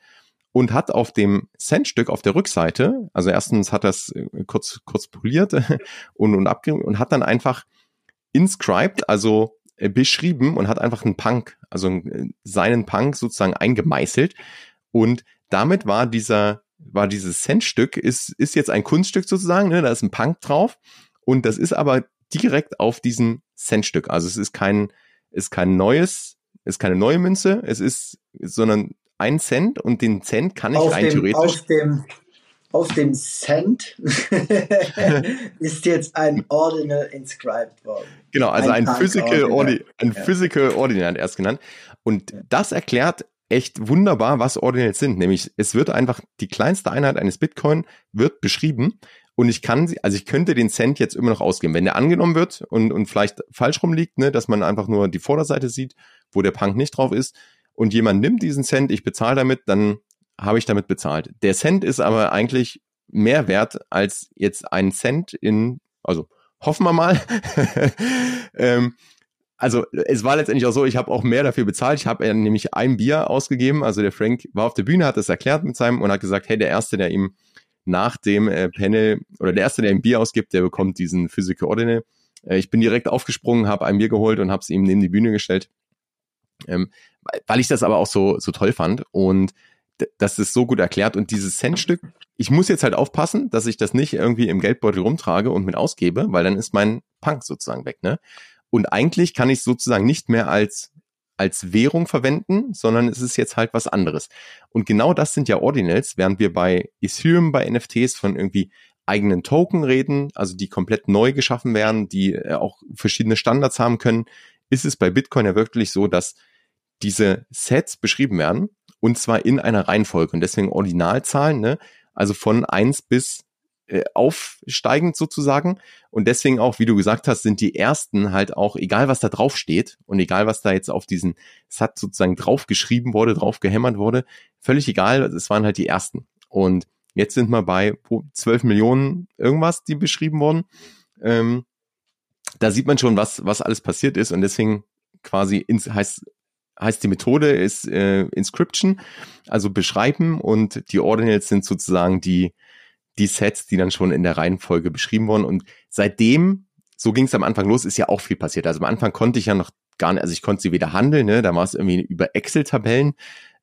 [SPEAKER 1] und hat auf dem Centstück auf der Rückseite, also erstens hat er es äh, kurz, kurz poliert und, und abgegeben und hat dann einfach inscribed, also beschrieben und hat einfach einen Punk, also äh, seinen Punk sozusagen eingemeißelt. Und damit war dieser, war dieses Centstück, ist, ist jetzt ein Kunststück sozusagen, ne? da ist ein Punk drauf. Und das ist aber direkt auf diesem Centstück. Also es ist kein, ist kein neues, ist keine neue Münze, es ist, sondern ein Cent und den Cent kann ich auf rein dem, theoretisch.
[SPEAKER 2] Auf dem, auf dem Cent ist jetzt ein Ordinal inscribed worden.
[SPEAKER 1] Genau, also ein, ein Physical, Ordinal, ein ja. Physical Ordinal erst genannt. Und ja. das erklärt echt wunderbar, was Ordinals sind. Nämlich, es wird einfach die kleinste Einheit eines Bitcoin wird beschrieben und ich kann sie, also ich könnte den Cent jetzt immer noch ausgeben. Wenn der angenommen wird und, und vielleicht falsch rumliegt, ne, dass man einfach nur die Vorderseite sieht, wo der Punk nicht drauf ist, und jemand nimmt diesen Cent, ich bezahle damit, dann habe ich damit bezahlt. Der Cent ist aber eigentlich mehr wert als jetzt ein Cent in, also hoffen wir mal. ähm, also es war letztendlich auch so, ich habe auch mehr dafür bezahlt. Ich habe nämlich ein Bier ausgegeben. Also der Frank war auf der Bühne, hat das erklärt mit seinem und hat gesagt, hey, der Erste, der ihm nach dem äh, Panel oder der Erste, der ihm Bier ausgibt, der bekommt diesen Physical Ordinal. Äh, ich bin direkt aufgesprungen, habe ein Bier geholt und habe es ihm neben die Bühne gestellt, ähm, weil ich das aber auch so, so toll fand und das ist so gut erklärt und dieses Centstück, ich muss jetzt halt aufpassen, dass ich das nicht irgendwie im Geldbeutel rumtrage und mit ausgebe, weil dann ist mein Punk sozusagen weg, ne? Und eigentlich kann ich sozusagen nicht mehr als als Währung verwenden, sondern es ist jetzt halt was anderes. Und genau das sind ja Ordinals, während wir bei Ethereum, bei NFTs von irgendwie eigenen Token reden, also die komplett neu geschaffen werden, die äh, auch verschiedene Standards haben können, ist es bei Bitcoin ja wirklich so, dass diese Sets beschrieben werden und zwar in einer Reihenfolge und deswegen Ordinalzahlen, ne? also von eins bis äh, aufsteigend sozusagen. Und deswegen auch, wie du gesagt hast, sind die ersten halt auch, egal was da drauf steht und egal was da jetzt auf diesen Sat sozusagen draufgeschrieben wurde, drauf gehämmert wurde, völlig egal, es waren halt die ersten. Und jetzt sind wir bei 12 Millionen irgendwas, die beschrieben wurden. Ähm, da sieht man schon, was, was alles passiert ist und deswegen quasi ins, heißt, heißt die Methode ist äh, Inscription, also beschreiben und die Ordinals sind sozusagen die, die Sets, die dann schon in der Reihenfolge beschrieben wurden. Und seitdem, so ging es am Anfang los, ist ja auch viel passiert. Also am Anfang konnte ich ja noch gar nicht, also ich konnte sie weder handeln, ne? da war es irgendwie über Excel-Tabellen.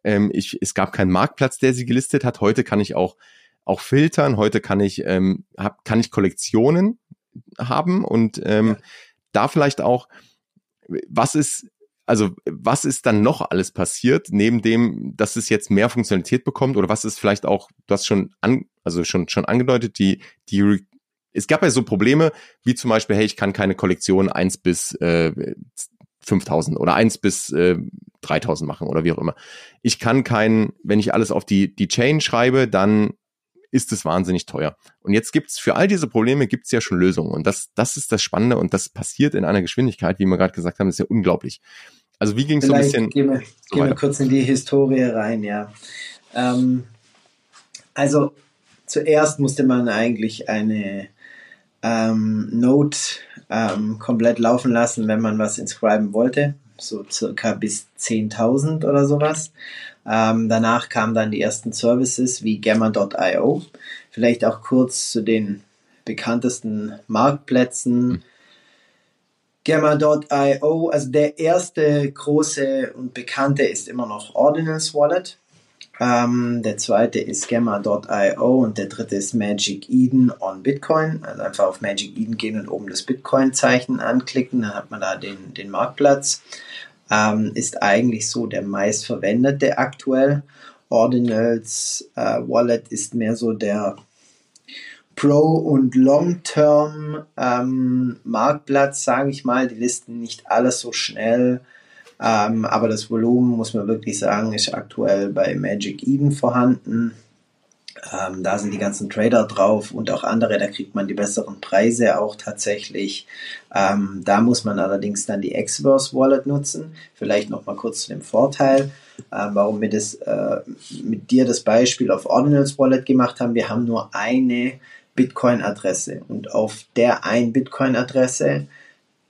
[SPEAKER 1] Ähm, ich, es gab keinen Marktplatz, der sie gelistet hat. Heute kann ich auch, auch filtern. Heute kann ich, ähm, hab, kann ich Kollektionen haben und ähm, ja. da vielleicht auch, was ist also was ist dann noch alles passiert, neben dem, dass es jetzt mehr Funktionalität bekommt oder was ist vielleicht auch, du hast schon an, also schon, schon angedeutet, die, die, es gab ja so Probleme, wie zum Beispiel, hey, ich kann keine Kollektion eins bis äh, 5000 oder eins bis äh, 3000 machen oder wie auch immer. Ich kann kein, wenn ich alles auf die, die Chain schreibe, dann ist es wahnsinnig teuer. Und jetzt gibt's für all diese Probleme gibt's ja schon Lösungen. Und das, das ist das Spannende und das passiert in einer Geschwindigkeit, wie wir gerade gesagt haben, ist ja unglaublich. Also wie ging es so ein bisschen?
[SPEAKER 2] Gehen wir, so gehen wir kurz in die Historie rein, ja. Ähm, also zuerst musste man eigentlich eine ähm, Note ähm, komplett laufen lassen, wenn man was inscriben wollte, so circa bis 10.000 oder sowas. Ähm, danach kamen dann die ersten Services wie Gamma.io. Vielleicht auch kurz zu den bekanntesten Marktplätzen. Mhm. Gamma.io, also der erste große und bekannte ist immer noch Ordinals Wallet. Ähm, der zweite ist Gamma.io und der dritte ist Magic Eden on Bitcoin. Also einfach auf Magic Eden gehen und oben das Bitcoin-Zeichen anklicken, dann hat man da den, den Marktplatz. Ähm, ist eigentlich so der meistverwendete aktuell. Ordinals äh, Wallet ist mehr so der Pro- und Long-Term ähm, Marktplatz, sage ich mal. Die listen nicht alles so schnell, ähm, aber das Volumen, muss man wirklich sagen, ist aktuell bei Magic Eden vorhanden. Ähm, da sind die ganzen Trader drauf und auch andere, da kriegt man die besseren Preise auch tatsächlich. Ähm, da muss man allerdings dann die Xverse Wallet nutzen. Vielleicht nochmal kurz zu dem Vorteil, äh, warum wir das äh, mit dir das Beispiel auf Ordinals Wallet gemacht haben. Wir haben nur eine Bitcoin-Adresse und auf der ein Bitcoin-Adresse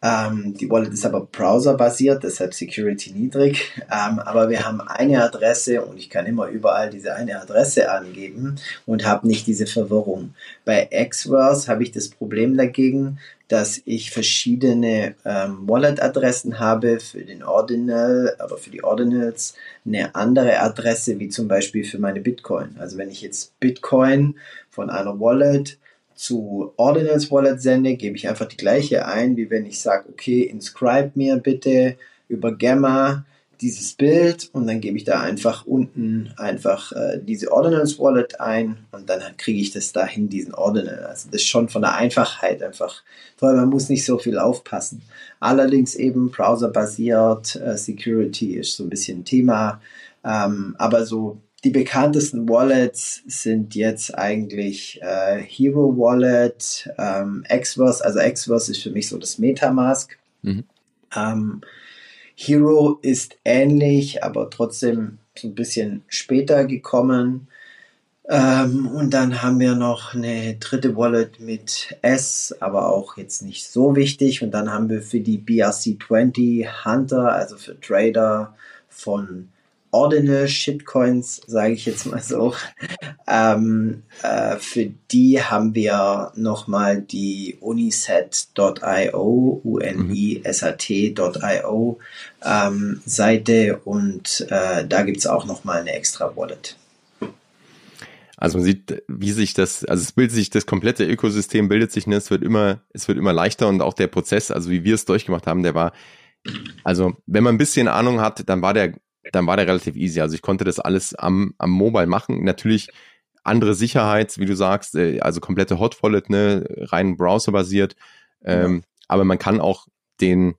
[SPEAKER 2] ähm, die Wallet ist aber browserbasiert, deshalb Security niedrig. Ähm, aber wir haben eine Adresse und ich kann immer überall diese eine Adresse angeben und habe nicht diese Verwirrung. Bei Xverse habe ich das Problem dagegen, dass ich verschiedene ähm, Wallet-Adressen habe für den Ordinal, aber für die Ordinals eine andere Adresse wie zum Beispiel für meine Bitcoin. Also wenn ich jetzt Bitcoin von einer Wallet zu Ordinals Wallet sende, gebe ich einfach die gleiche ein, wie wenn ich sage, okay, inscribe mir bitte über Gamma dieses Bild und dann gebe ich da einfach unten einfach äh, diese Ordinals Wallet ein und dann kriege ich das dahin, diesen Ordinal. Also das ist schon von der Einfachheit einfach toll, man muss nicht so viel aufpassen. Allerdings eben browserbasiert, äh, Security ist so ein bisschen Thema, ähm, aber so die bekanntesten Wallets sind jetzt eigentlich äh, Hero Wallet, ähm, Xverse. Also Xverse ist für mich so das Metamask. Mhm. Ähm, Hero ist ähnlich, aber trotzdem so ein bisschen später gekommen. Ähm, und dann haben wir noch eine dritte Wallet mit S, aber auch jetzt nicht so wichtig. Und dann haben wir für die BRC20 Hunter, also für Trader von Ordinal Shitcoins, sage ich jetzt mal so. Ähm, äh, für die haben wir nochmal die uniset.io, U-N-I-S-A-T.io ähm, Seite und äh, da gibt's auch nochmal eine extra Wallet.
[SPEAKER 1] Also man sieht, wie sich das, also es bildet sich das komplette Ökosystem bildet sich, ne? es wird immer, es wird immer leichter und auch der Prozess, also wie wir es durchgemacht haben, der war, also wenn man ein bisschen Ahnung hat, dann war der dann war der relativ easy. Also ich konnte das alles am, am Mobile machen. Natürlich andere Sicherheit, wie du sagst, äh, also komplette Hot Wallet, ne, rein browserbasiert. Ähm, ja. Aber man kann auch den,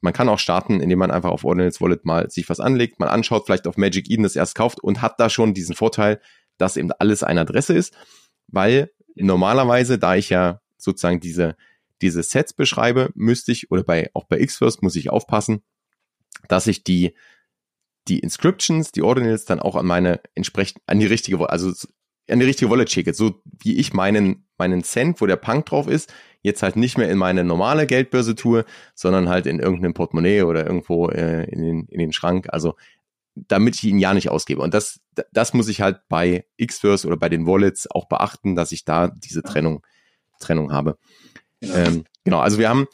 [SPEAKER 1] man kann auch starten, indem man einfach auf Ordinals Wallet mal sich was anlegt, mal anschaut, vielleicht auf Magic Eden das erst kauft und hat da schon diesen Vorteil, dass eben alles eine Adresse ist, weil normalerweise, da ich ja sozusagen diese, diese Sets beschreibe, müsste ich, oder bei, auch bei Xfirst muss ich aufpassen, dass ich die, die Inscriptions, die Ordinals dann auch an meine entsprechend, an die richtige, also an die richtige Wallet schicke. So wie ich meinen, meinen Cent, wo der Punk drauf ist, jetzt halt nicht mehr in meine normale Geldbörse tue, sondern halt in irgendeinem Portemonnaie oder irgendwo äh, in, den, in den Schrank. Also damit ich ihn ja nicht ausgebe. Und das, das muss ich halt bei Xverse oder bei den Wallets auch beachten, dass ich da diese Trennung, Trennung habe. Genau. Ähm, genau, also wir haben,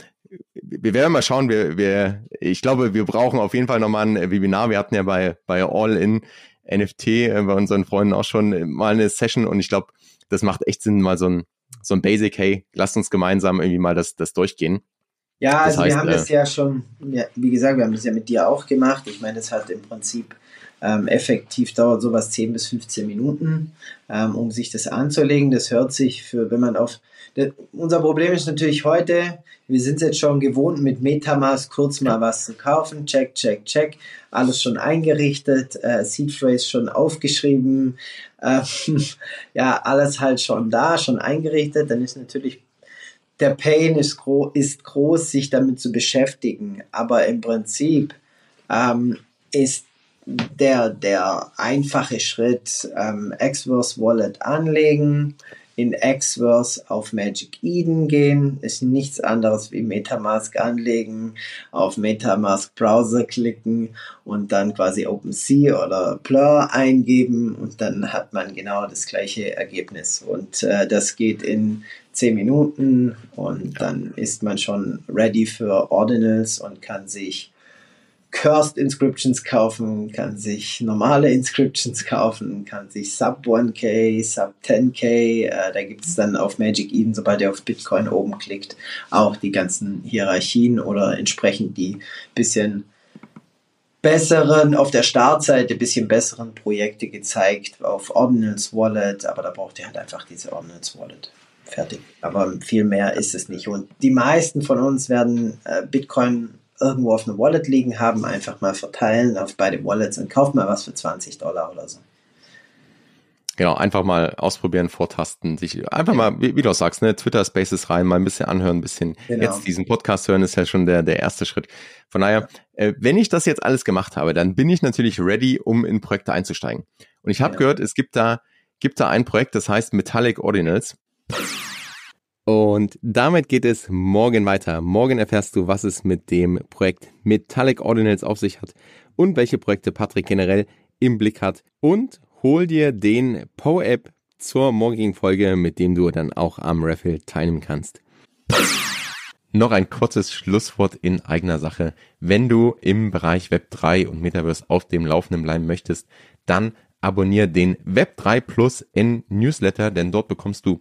[SPEAKER 1] wir werden mal schauen, wir, wir, ich glaube, wir brauchen auf jeden Fall nochmal ein Webinar. Wir hatten ja bei, bei All in NFT äh, bei unseren Freunden auch schon mal eine Session und ich glaube, das macht echt Sinn, mal so ein, so ein Basic, hey, lasst uns gemeinsam irgendwie mal das, das durchgehen.
[SPEAKER 2] Ja, also heißt, wir haben äh, das ja schon, ja, wie gesagt, wir haben das ja mit dir auch gemacht. Ich meine, das hat im Prinzip ähm, effektiv dauert sowas 10 bis 15 Minuten, ähm, um sich das anzulegen. Das hört sich für, wenn man auf, das, unser Problem ist natürlich heute, wir sind jetzt schon gewohnt, mit Metamask kurz mal was zu kaufen. Check, check, check. Alles schon eingerichtet, äh, Seed Phrase schon aufgeschrieben. Äh, ja, alles halt schon da, schon eingerichtet. Dann ist natürlich der Pain ist, gro ist groß, sich damit zu beschäftigen. Aber im Prinzip ähm, ist der, der einfache Schritt, ähm, Xverse Wallet anlegen, in Xverse auf Magic Eden gehen, ist nichts anderes wie Metamask anlegen, auf Metamask Browser klicken und dann quasi OpenSea oder Blur eingeben und dann hat man genau das gleiche Ergebnis. Und äh, das geht in 10 Minuten und dann ist man schon ready für Ordinals und kann sich Cursed Inscriptions kaufen, kann sich normale Inscriptions kaufen, kann sich Sub 1K, Sub 10K, äh, da gibt es dann auf Magic Eden, sobald ihr auf Bitcoin oben klickt, auch die ganzen Hierarchien oder entsprechend die bisschen besseren, auf der Startseite bisschen besseren Projekte gezeigt, auf Ordinals Wallet, aber da braucht ihr halt einfach diese Ordinals Wallet. Fertig. Aber viel mehr ist es nicht. Und die meisten von uns werden äh, Bitcoin irgendwo auf einer Wallet liegen haben, einfach mal verteilen auf beide Wallets und kauft mal was für 20 Dollar oder so.
[SPEAKER 1] Genau, einfach mal ausprobieren, vortasten, sich einfach mal, wie, wie, du auch sagst, ne, Twitter Spaces rein, mal ein bisschen anhören, ein bisschen genau. jetzt diesen Podcast hören, ist ja schon der, der erste Schritt. Von daher, äh, wenn ich das jetzt alles gemacht habe, dann bin ich natürlich ready, um in Projekte einzusteigen. Und ich habe ja. gehört, es gibt da, gibt da ein Projekt, das heißt Metallic Ordinals. Und damit geht es morgen weiter. Morgen erfährst du, was es mit dem Projekt Metallic Ordinals auf sich hat und welche Projekte Patrick generell im Blick hat. Und hol dir den Power-App zur morgigen Folge, mit dem du dann auch am Raffle teilnehmen kannst. Noch ein kurzes Schlusswort in eigener Sache. Wenn du im Bereich Web3 und Metaverse auf dem Laufenden bleiben möchtest, dann abonniere den Web3 Plus N Newsletter, denn dort bekommst du